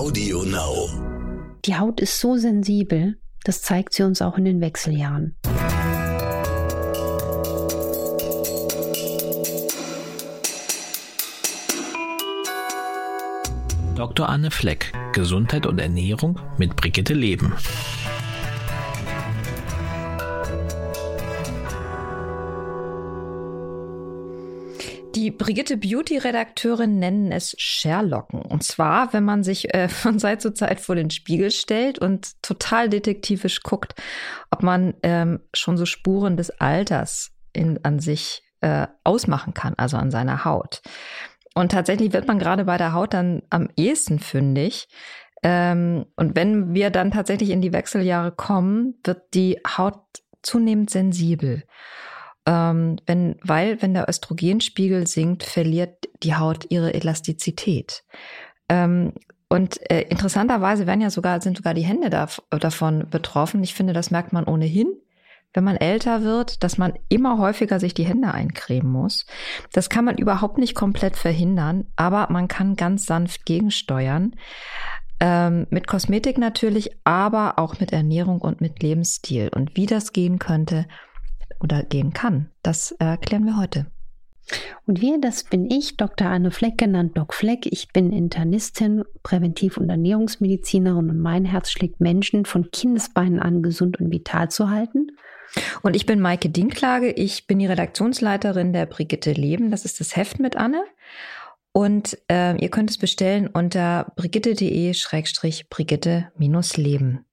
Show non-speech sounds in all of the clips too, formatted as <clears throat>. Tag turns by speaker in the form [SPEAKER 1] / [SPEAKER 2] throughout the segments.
[SPEAKER 1] Audio Now.
[SPEAKER 2] Die Haut ist so sensibel, das zeigt sie uns auch in den Wechseljahren.
[SPEAKER 3] Dr. Anne Fleck, Gesundheit und Ernährung mit Brigitte Leben.
[SPEAKER 4] Die Brigitte Beauty-Redakteurin nennen es Sherlocken. Und zwar, wenn man sich äh, <laughs> von Zeit zu Zeit vor den Spiegel stellt und total detektivisch guckt, ob man ähm, schon so Spuren des Alters in, an sich äh, ausmachen kann, also an seiner Haut. Und tatsächlich wird man gerade bei der Haut dann am ehesten fündig. Ähm, und wenn wir dann tatsächlich in die Wechseljahre kommen, wird die Haut zunehmend sensibel. Ähm, wenn, weil, wenn der Östrogenspiegel sinkt, verliert die Haut ihre Elastizität. Ähm, und äh, interessanterweise werden ja sogar, sind sogar die Hände da, davon betroffen. Ich finde, das merkt man ohnehin, wenn man älter wird, dass man immer häufiger sich die Hände eincremen muss. Das kann man überhaupt nicht komplett verhindern, aber man kann ganz sanft gegensteuern. Ähm, mit Kosmetik natürlich, aber auch mit Ernährung und mit Lebensstil. Und wie das gehen könnte, oder gehen kann. Das erklären wir heute.
[SPEAKER 2] Und wir, das bin ich, Dr. Anne Fleck, genannt Doc Fleck. Ich bin Internistin, Präventiv- und Ernährungsmedizinerin und mein Herz schlägt Menschen von Kindesbeinen an gesund und vital zu halten.
[SPEAKER 4] Und ich bin Maike Dinklage. Ich bin die Redaktionsleiterin der Brigitte Leben. Das ist das Heft mit Anne. Und äh, ihr könnt es bestellen unter brigitte.de-brigitte-leben.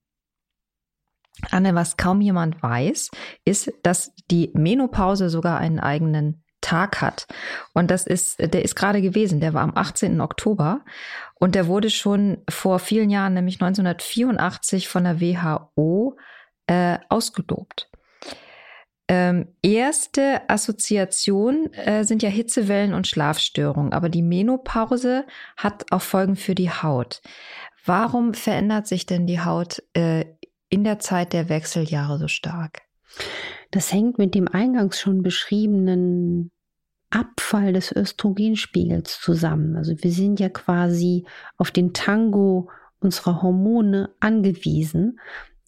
[SPEAKER 4] Anne, was kaum jemand weiß, ist, dass die Menopause sogar einen eigenen Tag hat. Und das ist, der ist gerade gewesen, der war am 18. Oktober und der wurde schon vor vielen Jahren, nämlich 1984 von der WHO äh, ausgelobt. Ähm, erste Assoziation äh, sind ja Hitzewellen und Schlafstörungen, aber die Menopause hat auch Folgen für die Haut. Warum verändert sich denn die Haut äh, in der Zeit der Wechseljahre so stark?
[SPEAKER 2] Das hängt mit dem eingangs schon beschriebenen Abfall des Östrogenspiegels zusammen. Also wir sind ja quasi auf den Tango unserer Hormone angewiesen.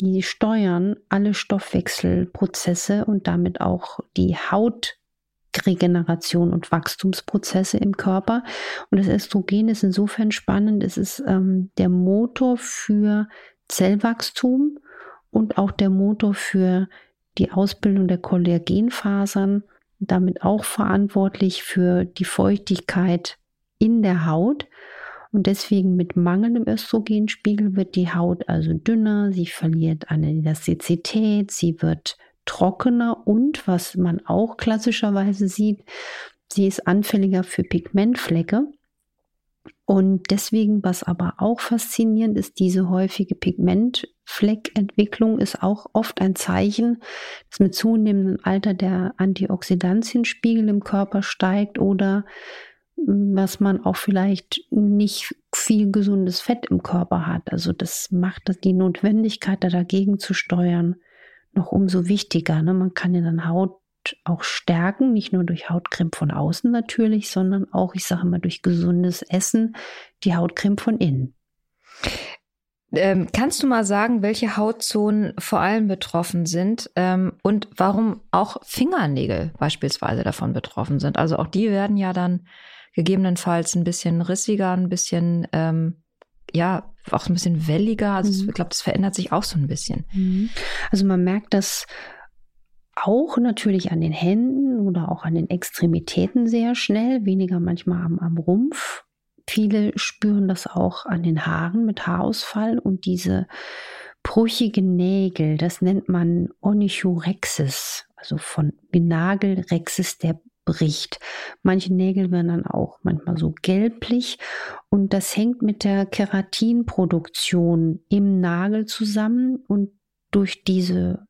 [SPEAKER 2] Die steuern alle Stoffwechselprozesse und damit auch die Hautregeneration und Wachstumsprozesse im Körper. Und das Östrogen ist insofern spannend. Es ist ähm, der Motor für Zellwachstum und auch der Motor für die Ausbildung der Kollagenfasern, damit auch verantwortlich für die Feuchtigkeit in der Haut. Und deswegen mit mangelndem Östrogenspiegel wird die Haut also dünner, sie verliert an Elastizität, sie wird trockener und was man auch klassischerweise sieht, sie ist anfälliger für Pigmentflecke. Und deswegen, was aber auch faszinierend ist, diese häufige Pigmentfleckentwicklung ist auch oft ein Zeichen, dass mit zunehmendem Alter der Antioxidantienspiegel im Körper steigt oder hm, dass man auch vielleicht nicht viel gesundes Fett im Körper hat. Also das macht die Notwendigkeit, da dagegen zu steuern, noch umso wichtiger. Ne? Man kann ja dann Haut auch stärken, nicht nur durch Hautcreme von außen natürlich, sondern auch, ich sage mal, durch gesundes Essen, die Hautcreme von innen.
[SPEAKER 4] Ähm, kannst du mal sagen, welche Hautzonen vor allem betroffen sind ähm, und warum auch Fingernägel beispielsweise davon betroffen sind? Also auch die werden ja dann gegebenenfalls ein bisschen rissiger, ein bisschen, ähm, ja, auch ein bisschen welliger. Also mhm. ich glaube, das verändert sich auch so ein bisschen.
[SPEAKER 2] Mhm. Also man merkt, dass auch natürlich an den Händen oder auch an den Extremitäten sehr schnell, weniger manchmal am, am Rumpf. Viele spüren das auch an den Haaren mit Haarausfall und diese brüchigen Nägel, das nennt man Onychorexis, also von Nagelrexis, der bricht. Manche Nägel werden dann auch manchmal so gelblich und das hängt mit der Keratinproduktion im Nagel zusammen und durch diese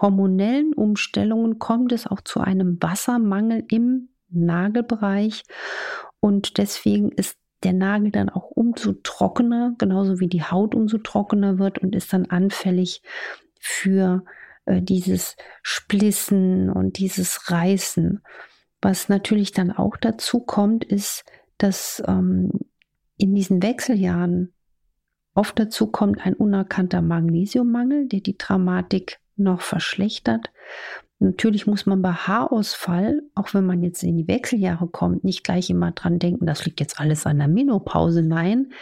[SPEAKER 2] hormonellen Umstellungen kommt es auch zu einem Wassermangel im Nagelbereich und deswegen ist der Nagel dann auch umso trockener, genauso wie die Haut umso trockener wird und ist dann anfällig für äh, dieses Splissen und dieses Reißen. Was natürlich dann auch dazu kommt, ist, dass ähm, in diesen Wechseljahren Oft dazu kommt ein unerkannter Magnesiummangel, der die Dramatik noch verschlechtert. Natürlich muss man bei Haarausfall, auch wenn man jetzt in die Wechseljahre kommt, nicht gleich immer dran denken, das liegt jetzt alles an der Menopause. Nein,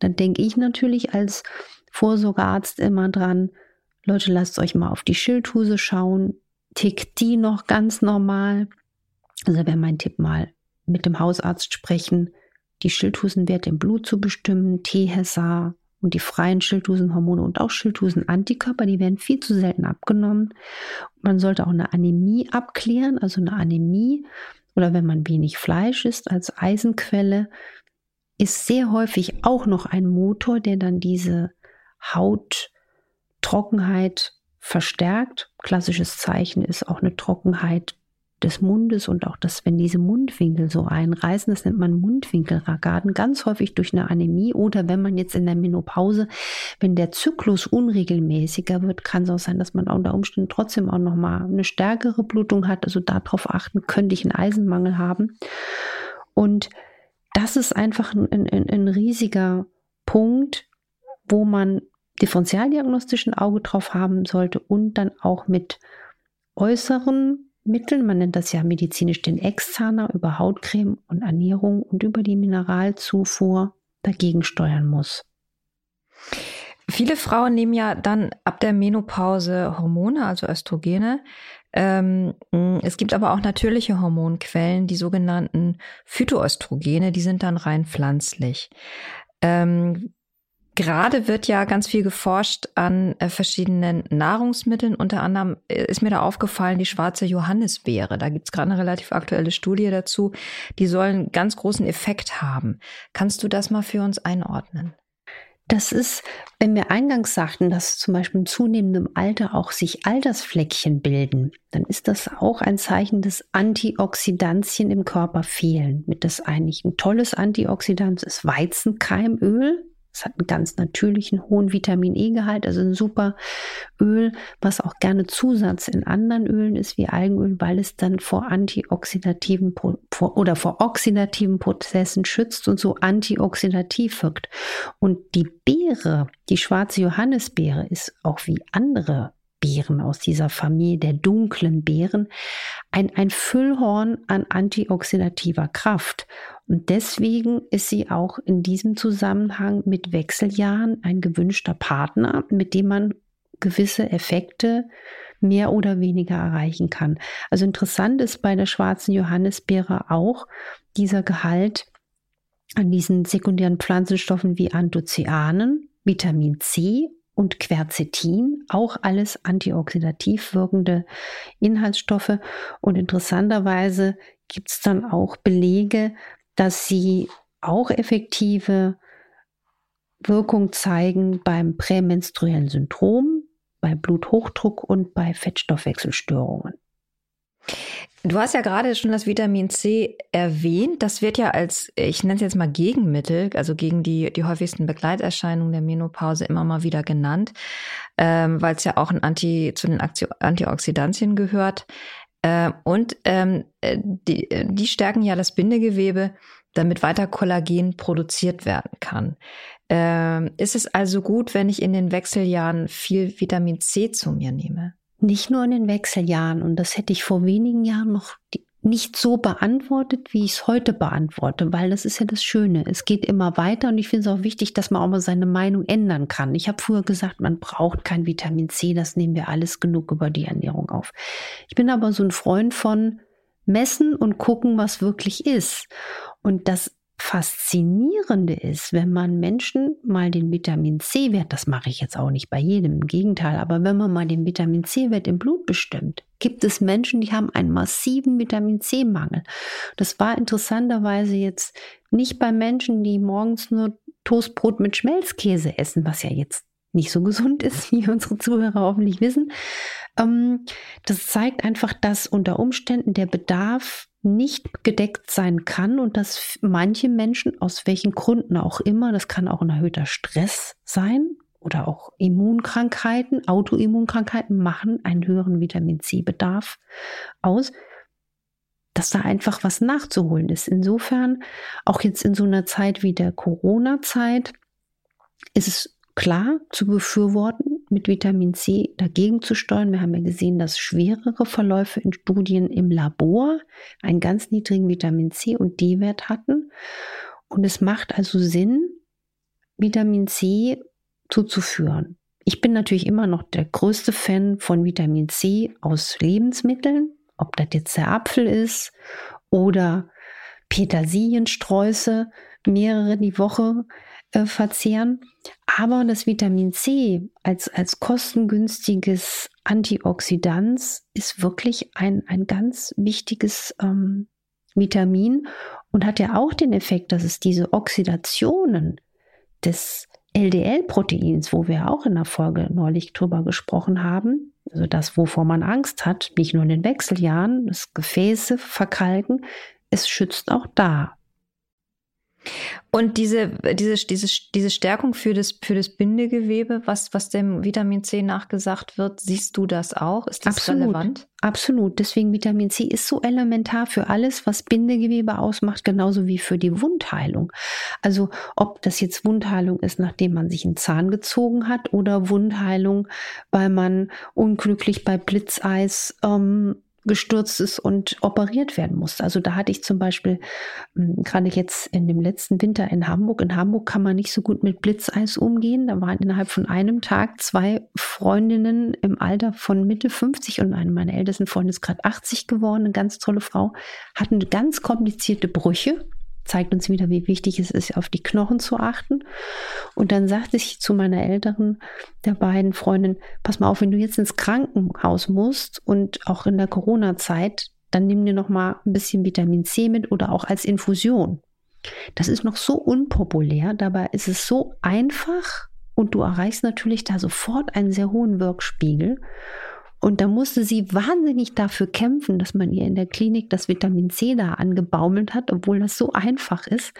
[SPEAKER 2] dann denke ich natürlich als Vorsorgearzt immer dran, Leute, lasst euch mal auf die Schilddrüse schauen. Tickt die noch ganz normal? Also wäre mein Tipp mal mit dem Hausarzt sprechen, die Schilddrüsenwerte im Blut zu bestimmen, THSA und die freien Schilddrüsenhormone und auch Schilddrüsenantikörper, die werden viel zu selten abgenommen. Man sollte auch eine Anämie abklären, also eine Anämie oder wenn man wenig Fleisch isst als Eisenquelle, ist sehr häufig auch noch ein Motor, der dann diese Hauttrockenheit verstärkt. Klassisches Zeichen ist auch eine Trockenheit des Mundes und auch das, wenn diese Mundwinkel so einreißen, das nennt man Mundwinkelragaden, ganz häufig durch eine Anämie oder wenn man jetzt in der Menopause, wenn der Zyklus unregelmäßiger wird, kann es auch sein, dass man unter Umständen trotzdem auch nochmal eine stärkere Blutung hat. Also darauf achten, könnte ich einen Eisenmangel haben. Und das ist einfach ein, ein, ein riesiger Punkt, wo man differentialdiagnostisch ein Auge drauf haben sollte und dann auch mit äußeren Mitteln, man nennt das ja medizinisch den Externer, über Hautcreme und Ernährung und über die Mineralzufuhr dagegen steuern muss.
[SPEAKER 4] Viele Frauen nehmen ja dann ab der Menopause Hormone, also Östrogene. Ähm, es gibt aber auch natürliche Hormonquellen, die sogenannten Phytoöstrogene, die sind dann rein pflanzlich. Ähm, Gerade wird ja ganz viel geforscht an äh, verschiedenen Nahrungsmitteln. Unter anderem äh, ist mir da aufgefallen die schwarze Johannisbeere. Da gibt es gerade eine relativ aktuelle Studie dazu. Die sollen ganz großen Effekt haben. Kannst du das mal für uns einordnen?
[SPEAKER 2] Das ist, wenn wir eingangs sagten, dass zum Beispiel im zunehmenden Alter auch sich Altersfleckchen bilden, dann ist das auch ein Zeichen, dass Antioxidantien im Körper fehlen. Mit das eigentlich ein tolles Antioxidant ist Weizenkeimöl. Es hat einen ganz natürlichen hohen Vitamin E-Gehalt, also ein super Öl, was auch gerne Zusatz in anderen Ölen ist wie Algenöl, weil es dann vor antioxidativen vor, oder vor oxidativen Prozessen schützt und so antioxidativ wirkt. Und die Beere, die schwarze Johannisbeere, ist auch wie andere Beeren aus dieser Familie der dunklen Beeren ein, ein Füllhorn an antioxidativer Kraft. Und deswegen ist sie auch in diesem Zusammenhang mit Wechseljahren ein gewünschter Partner, mit dem man gewisse Effekte mehr oder weniger erreichen kann. Also interessant ist bei der schwarzen Johannisbeere auch dieser Gehalt an diesen sekundären Pflanzenstoffen wie Anthoцyanen, Vitamin C und Quercetin, auch alles antioxidativ wirkende Inhaltsstoffe. Und interessanterweise gibt es dann auch Belege, dass sie auch effektive Wirkung zeigen beim prämenstruellen Syndrom, bei Bluthochdruck und bei Fettstoffwechselstörungen.
[SPEAKER 4] Du hast ja gerade schon das Vitamin C erwähnt. Das wird ja als, ich nenne es jetzt mal Gegenmittel, also gegen die, die häufigsten Begleiterscheinungen der Menopause immer mal wieder genannt, ähm, weil es ja auch ein Anti, zu den Antioxidantien gehört. Äh, und ähm, äh, die, die stärken ja das Bindegewebe, damit weiter Kollagen produziert werden kann. Ähm, ist es also gut, wenn ich in den Wechseljahren viel Vitamin C zu mir nehme?
[SPEAKER 2] Nicht nur in den Wechseljahren. Und das hätte ich vor wenigen Jahren noch nicht so beantwortet, wie ich es heute beantworte, weil das ist ja das Schöne. Es geht immer weiter und ich finde es auch wichtig, dass man auch mal seine Meinung ändern kann. Ich habe früher gesagt, man braucht kein Vitamin C, das nehmen wir alles genug über die Ernährung auf. Ich bin aber so ein Freund von messen und gucken, was wirklich ist. Und das Faszinierende ist, wenn man Menschen mal den Vitamin C-Wert, das mache ich jetzt auch nicht bei jedem, im Gegenteil, aber wenn man mal den Vitamin C-Wert im Blut bestimmt, gibt es Menschen, die haben einen massiven Vitamin C-Mangel. Das war interessanterweise jetzt nicht bei Menschen, die morgens nur Toastbrot mit Schmelzkäse essen, was ja jetzt nicht so gesund ist, <laughs> wie unsere Zuhörer hoffentlich wissen. Ähm, das zeigt einfach, dass unter Umständen der Bedarf nicht gedeckt sein kann und dass manche Menschen aus welchen Gründen auch immer, das kann auch ein erhöhter Stress sein oder auch Immunkrankheiten, Autoimmunkrankheiten machen einen höheren Vitamin C-Bedarf aus, dass da einfach was nachzuholen ist. Insofern, auch jetzt in so einer Zeit wie der Corona-Zeit, ist es klar zu befürworten, mit Vitamin C dagegen zu steuern. Wir haben ja gesehen, dass schwerere Verläufe in Studien im Labor einen ganz niedrigen Vitamin C und D-Wert hatten. Und es macht also Sinn, Vitamin C zuzuführen. Ich bin natürlich immer noch der größte Fan von Vitamin C aus Lebensmitteln, ob das jetzt der Apfel ist oder Petersiliensträuße, mehrere die Woche äh, verzehren. Aber das Vitamin C als, als kostengünstiges Antioxidant ist wirklich ein, ein ganz wichtiges ähm, Vitamin und hat ja auch den Effekt, dass es diese Oxidationen des LDL-Proteins, wo wir auch in der Folge neulich drüber gesprochen haben, also das, wovor man Angst hat, nicht nur in den Wechseljahren, das Gefäße verkalken, es schützt auch da.
[SPEAKER 4] Und diese, diese, diese, diese Stärkung für das, für das Bindegewebe, was, was dem Vitamin C nachgesagt wird, siehst du das auch? Ist das
[SPEAKER 2] absolut,
[SPEAKER 4] relevant?
[SPEAKER 2] Absolut. Deswegen Vitamin C ist so elementar für alles, was Bindegewebe ausmacht, genauso wie für die Wundheilung. Also ob das jetzt Wundheilung ist, nachdem man sich einen Zahn gezogen hat oder Wundheilung, weil man unglücklich bei Blitzeis ähm, gestürzt ist und operiert werden musste. Also da hatte ich zum Beispiel hm, gerade jetzt in dem letzten Winter in Hamburg. In Hamburg kann man nicht so gut mit Blitzeis umgehen. Da waren innerhalb von einem Tag zwei Freundinnen im Alter von Mitte 50 und eine meiner ältesten Freunde ist gerade 80 geworden, eine ganz tolle Frau, hatten ganz komplizierte Brüche zeigt uns wieder, wie wichtig es ist, auf die Knochen zu achten. Und dann sagte ich zu meiner älteren der beiden Freundin, pass mal auf, wenn du jetzt ins Krankenhaus musst und auch in der Corona-Zeit, dann nimm dir noch mal ein bisschen Vitamin C mit oder auch als Infusion. Das ist noch so unpopulär, dabei ist es so einfach und du erreichst natürlich da sofort einen sehr hohen Wirkspiegel. Und da musste sie wahnsinnig dafür kämpfen, dass man ihr in der Klinik das Vitamin C da angebaumelt hat, obwohl das so einfach ist.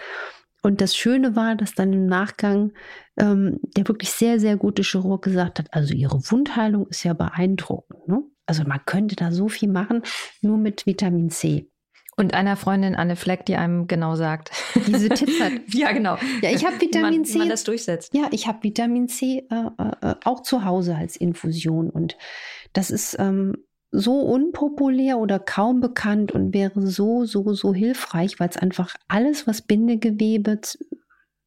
[SPEAKER 2] Und das Schöne war, dass dann im Nachgang ähm, der wirklich sehr, sehr gute Chirurg gesagt hat, also ihre Wundheilung ist ja beeindruckend. Ne? Also man könnte da so viel machen, nur mit Vitamin C.
[SPEAKER 4] Und einer Freundin Anne Fleck, die einem genau sagt.
[SPEAKER 2] Diese Tipps hat. <laughs>
[SPEAKER 4] ja, genau.
[SPEAKER 2] Ja, ich habe Vitamin
[SPEAKER 4] man,
[SPEAKER 2] C.
[SPEAKER 4] man das durchsetzt.
[SPEAKER 2] Ja, ich habe Vitamin C äh, äh, auch zu Hause als Infusion. Und das ist ähm, so unpopulär oder kaum bekannt und wäre so, so, so hilfreich, weil es einfach alles, was Bindegewebe,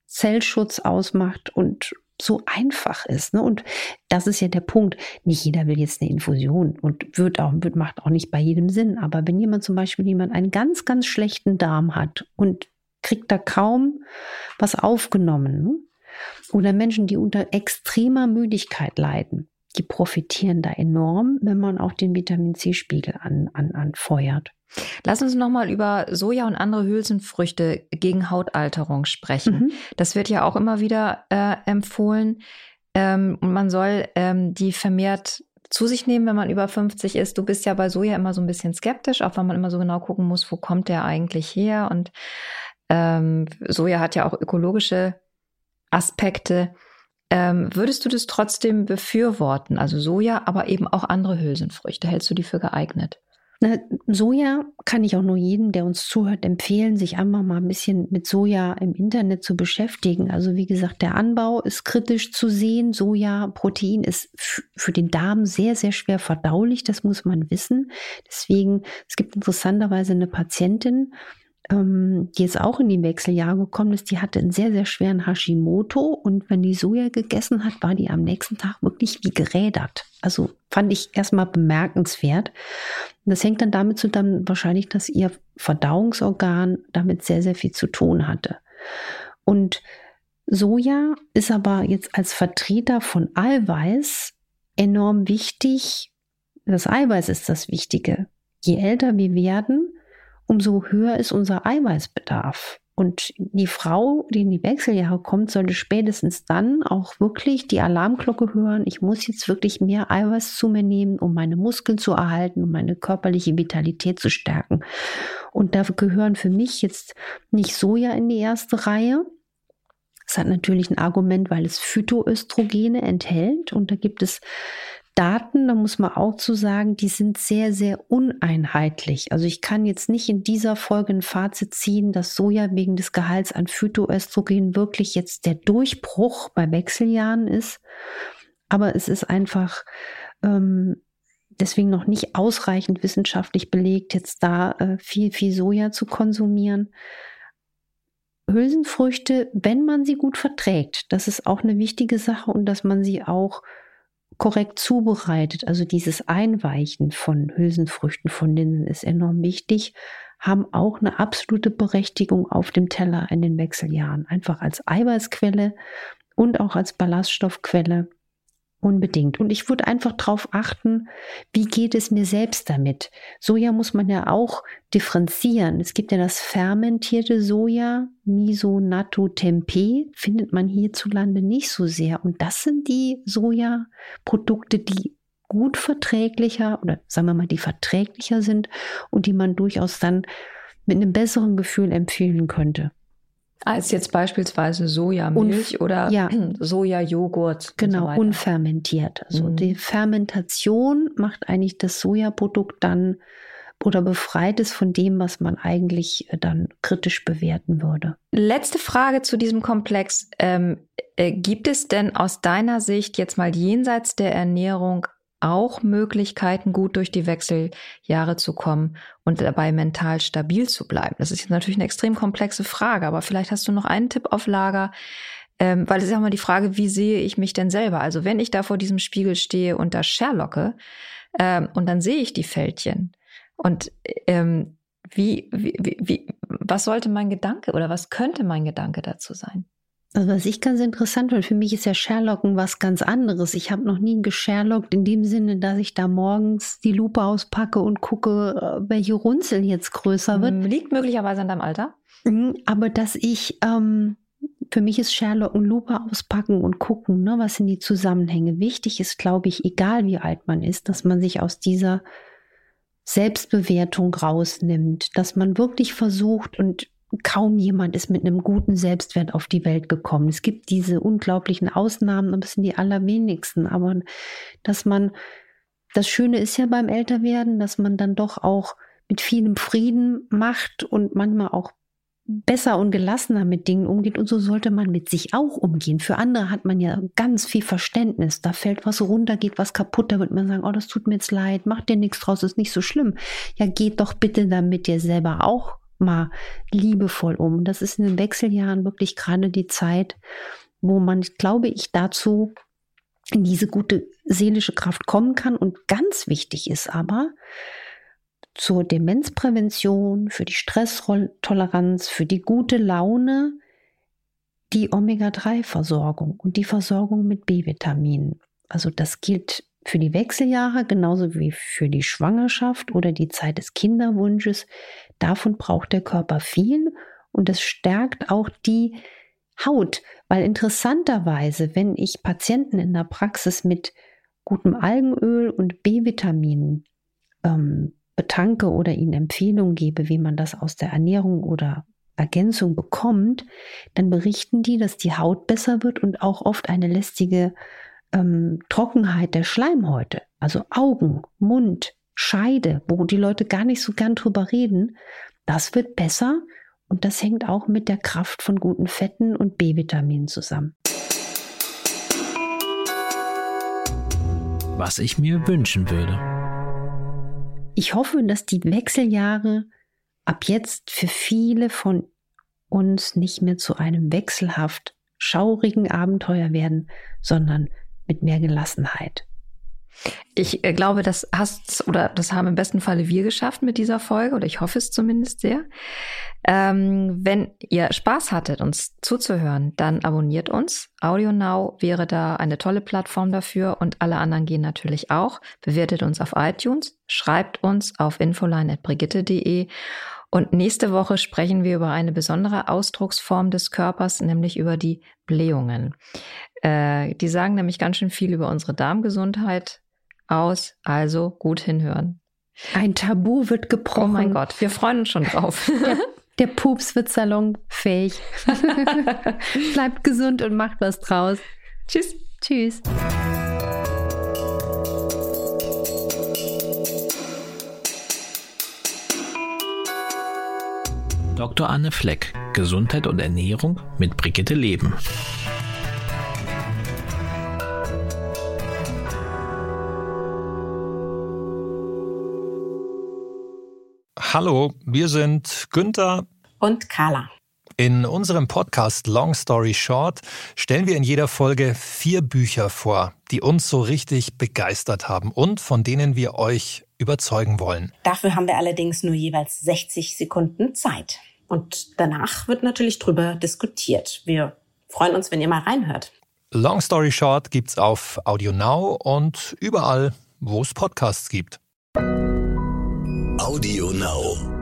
[SPEAKER 2] Zellschutz ausmacht und so einfach ist. Ne? Und das ist ja der Punkt. Nicht jeder will jetzt eine Infusion und wird auch, wird, macht auch nicht bei jedem Sinn. Aber wenn jemand zum Beispiel jemand einen ganz, ganz schlechten Darm hat und kriegt da kaum was aufgenommen, ne? oder Menschen, die unter extremer Müdigkeit leiden, die profitieren da enorm, wenn man auch den Vitamin C-Spiegel an, an, anfeuert.
[SPEAKER 4] Lass uns nochmal über Soja und andere Hülsenfrüchte gegen Hautalterung sprechen. Mhm. Das wird ja auch immer wieder äh, empfohlen. Ähm, und man soll ähm, die vermehrt zu sich nehmen, wenn man über 50 ist. Du bist ja bei Soja immer so ein bisschen skeptisch, auch wenn man immer so genau gucken muss, wo kommt der eigentlich her. Und ähm, Soja hat ja auch ökologische Aspekte. Ähm, würdest du das trotzdem befürworten? Also Soja, aber eben auch andere Hülsenfrüchte. Hältst du die für geeignet?
[SPEAKER 2] Soja kann ich auch nur jedem, der uns zuhört, empfehlen, sich einfach mal ein bisschen mit Soja im Internet zu beschäftigen. Also wie gesagt, der Anbau ist kritisch zu sehen. Sojaprotein ist für den Darm sehr, sehr schwer verdaulich. Das muss man wissen. Deswegen, es gibt interessanterweise eine Patientin, ähm, die jetzt auch in die Wechseljahre gekommen ist, die hatte einen sehr, sehr schweren Hashimoto und wenn die Soja gegessen hat, war die am nächsten Tag wirklich wie gerädert. Also fand ich erstmal bemerkenswert. Das hängt dann damit zusammen, wahrscheinlich, dass ihr Verdauungsorgan damit sehr, sehr viel zu tun hatte. Und Soja ist aber jetzt als Vertreter von Eiweiß enorm wichtig. Das Eiweiß ist das Wichtige. Je älter wir werden, umso höher ist unser Eiweißbedarf. Und die Frau, die in die Wechseljahre kommt, sollte spätestens dann auch wirklich die Alarmglocke hören. Ich muss jetzt wirklich mehr Eiweiß zu mir nehmen, um meine Muskeln zu erhalten, um meine körperliche Vitalität zu stärken. Und da gehören für mich jetzt nicht Soja in die erste Reihe. Es hat natürlich ein Argument, weil es Phytoöstrogene enthält. Und da gibt es Daten, da muss man auch zu sagen, die sind sehr, sehr uneinheitlich. Also ich kann jetzt nicht in dieser Folge ein Fazit ziehen, dass Soja wegen des Gehalts an Phytoöstrogen wirklich jetzt der Durchbruch bei Wechseljahren ist. Aber es ist einfach ähm, deswegen noch nicht ausreichend wissenschaftlich belegt, jetzt da äh, viel, viel Soja zu konsumieren. Hülsenfrüchte, wenn man sie gut verträgt, das ist auch eine wichtige Sache und dass man sie auch korrekt zubereitet, also dieses Einweichen von Hülsenfrüchten, von Linsen ist enorm wichtig, haben auch eine absolute Berechtigung auf dem Teller in den Wechseljahren. Einfach als Eiweißquelle und auch als Ballaststoffquelle Unbedingt. Und ich würde einfach darauf achten, wie geht es mir selbst damit. Soja muss man ja auch differenzieren. Es gibt ja das fermentierte Soja, Miso, Natto, Tempeh, findet man hierzulande nicht so sehr. Und das sind die Sojaprodukte, die gut verträglicher oder sagen wir mal, die verträglicher sind und die man durchaus dann mit einem besseren Gefühl empfehlen könnte.
[SPEAKER 4] Als jetzt beispielsweise Sojamilch Unf oder ja. <clears throat> Sojajoghurt.
[SPEAKER 2] Genau, so unfermentiert. Also mhm. die Fermentation macht eigentlich das Sojaprodukt dann oder befreit es von dem, was man eigentlich äh, dann kritisch bewerten würde.
[SPEAKER 4] Letzte Frage zu diesem Komplex. Ähm, äh, gibt es denn aus deiner Sicht jetzt mal jenseits der Ernährung auch Möglichkeiten, gut durch die Wechseljahre zu kommen und dabei mental stabil zu bleiben? Das ist natürlich eine extrem komplexe Frage, aber vielleicht hast du noch einen Tipp auf Lager, ähm, weil es ist ja immer die Frage, wie sehe ich mich denn selber? Also wenn ich da vor diesem Spiegel stehe und da Sherlocke ähm, und dann sehe ich die Fältchen und ähm, wie, wie, wie, was sollte mein Gedanke oder was könnte mein Gedanke dazu sein?
[SPEAKER 2] Also was ich ganz interessant finde, für mich ist ja Sherlocken was ganz anderes. Ich habe noch nie gesherlockt in dem Sinne, dass ich da morgens die Lupe auspacke und gucke, äh, welche Runzel jetzt größer wird.
[SPEAKER 4] Liegt möglicherweise an deinem Alter.
[SPEAKER 2] Mhm, aber dass ich, ähm, für mich ist Sherlocken Lupe auspacken und gucken, ne, was sind die Zusammenhänge. Wichtig ist, glaube ich, egal wie alt man ist, dass man sich aus dieser Selbstbewertung rausnimmt, dass man wirklich versucht und kaum jemand ist mit einem guten Selbstwert auf die Welt gekommen. Es gibt diese unglaublichen Ausnahmen, aber es sind die allerwenigsten. Aber dass man, das Schöne ist ja beim Älterwerden, dass man dann doch auch mit vielem Frieden macht und manchmal auch besser und gelassener mit Dingen umgeht. Und so sollte man mit sich auch umgehen. Für andere hat man ja ganz viel Verständnis. Da fällt was runter, geht was kaputt. Da wird man sagen, oh, das tut mir jetzt leid, mach dir nichts draus, ist nicht so schlimm. Ja, geht doch bitte damit dir selber auch mal liebevoll um. Das ist in den Wechseljahren wirklich gerade die Zeit, wo man, glaube ich, dazu in diese gute seelische Kraft kommen kann. Und ganz wichtig ist aber zur Demenzprävention, für die Stresstoleranz, für die gute Laune, die Omega-3-Versorgung und die Versorgung mit B-Vitaminen. Also das gilt für die Wechseljahre genauso wie für die Schwangerschaft oder die Zeit des Kinderwunsches. Davon braucht der Körper viel und es stärkt auch die Haut, weil interessanterweise, wenn ich Patienten in der Praxis mit gutem Algenöl und B-Vitaminen ähm, betanke oder ihnen Empfehlungen gebe, wie man das aus der Ernährung oder Ergänzung bekommt, dann berichten die, dass die Haut besser wird und auch oft eine lästige ähm, Trockenheit der Schleimhäute, also Augen, Mund, Scheide, wo die Leute gar nicht so gern drüber reden, das wird besser und das hängt auch mit der Kraft von guten Fetten und B-Vitaminen zusammen.
[SPEAKER 3] Was ich mir wünschen würde.
[SPEAKER 2] Ich hoffe, dass die Wechseljahre ab jetzt für viele von uns nicht mehr zu einem wechselhaft schaurigen Abenteuer werden, sondern mit mehr Gelassenheit.
[SPEAKER 4] Ich äh, glaube, das hast oder das haben im besten Falle wir geschafft mit dieser Folge oder ich hoffe es zumindest sehr. Ähm, wenn ihr Spaß hattet, uns zuzuhören, dann abonniert uns. Audio Now wäre da eine tolle Plattform dafür und alle anderen gehen natürlich auch. Bewertet uns auf iTunes, schreibt uns auf infoline.brigitte.de und nächste Woche sprechen wir über eine besondere Ausdrucksform des Körpers, nämlich über die Blähungen. Äh, die sagen nämlich ganz schön viel über unsere Darmgesundheit aus, also gut hinhören.
[SPEAKER 2] Ein Tabu wird gebrochen. Oh
[SPEAKER 4] mein Gott, wir freuen uns schon drauf.
[SPEAKER 2] Der, der Pups wird salonfähig. <laughs> Bleibt gesund und macht was draus.
[SPEAKER 4] Tschüss.
[SPEAKER 2] Tschüss.
[SPEAKER 3] Dr. Anne Fleck, Gesundheit und Ernährung mit Brigitte Leben.
[SPEAKER 1] Hallo, wir sind Günther
[SPEAKER 5] und Carla.
[SPEAKER 1] In unserem Podcast Long Story Short stellen wir in jeder Folge vier Bücher vor, die uns so richtig begeistert haben und von denen wir euch überzeugen wollen.
[SPEAKER 5] Dafür haben wir allerdings nur jeweils 60 Sekunden Zeit. Und danach wird natürlich drüber diskutiert. Wir freuen uns, wenn ihr mal reinhört.
[SPEAKER 1] Long Story Short gibt's auf Audio Now und überall, wo es Podcasts gibt.
[SPEAKER 6] Audio Now.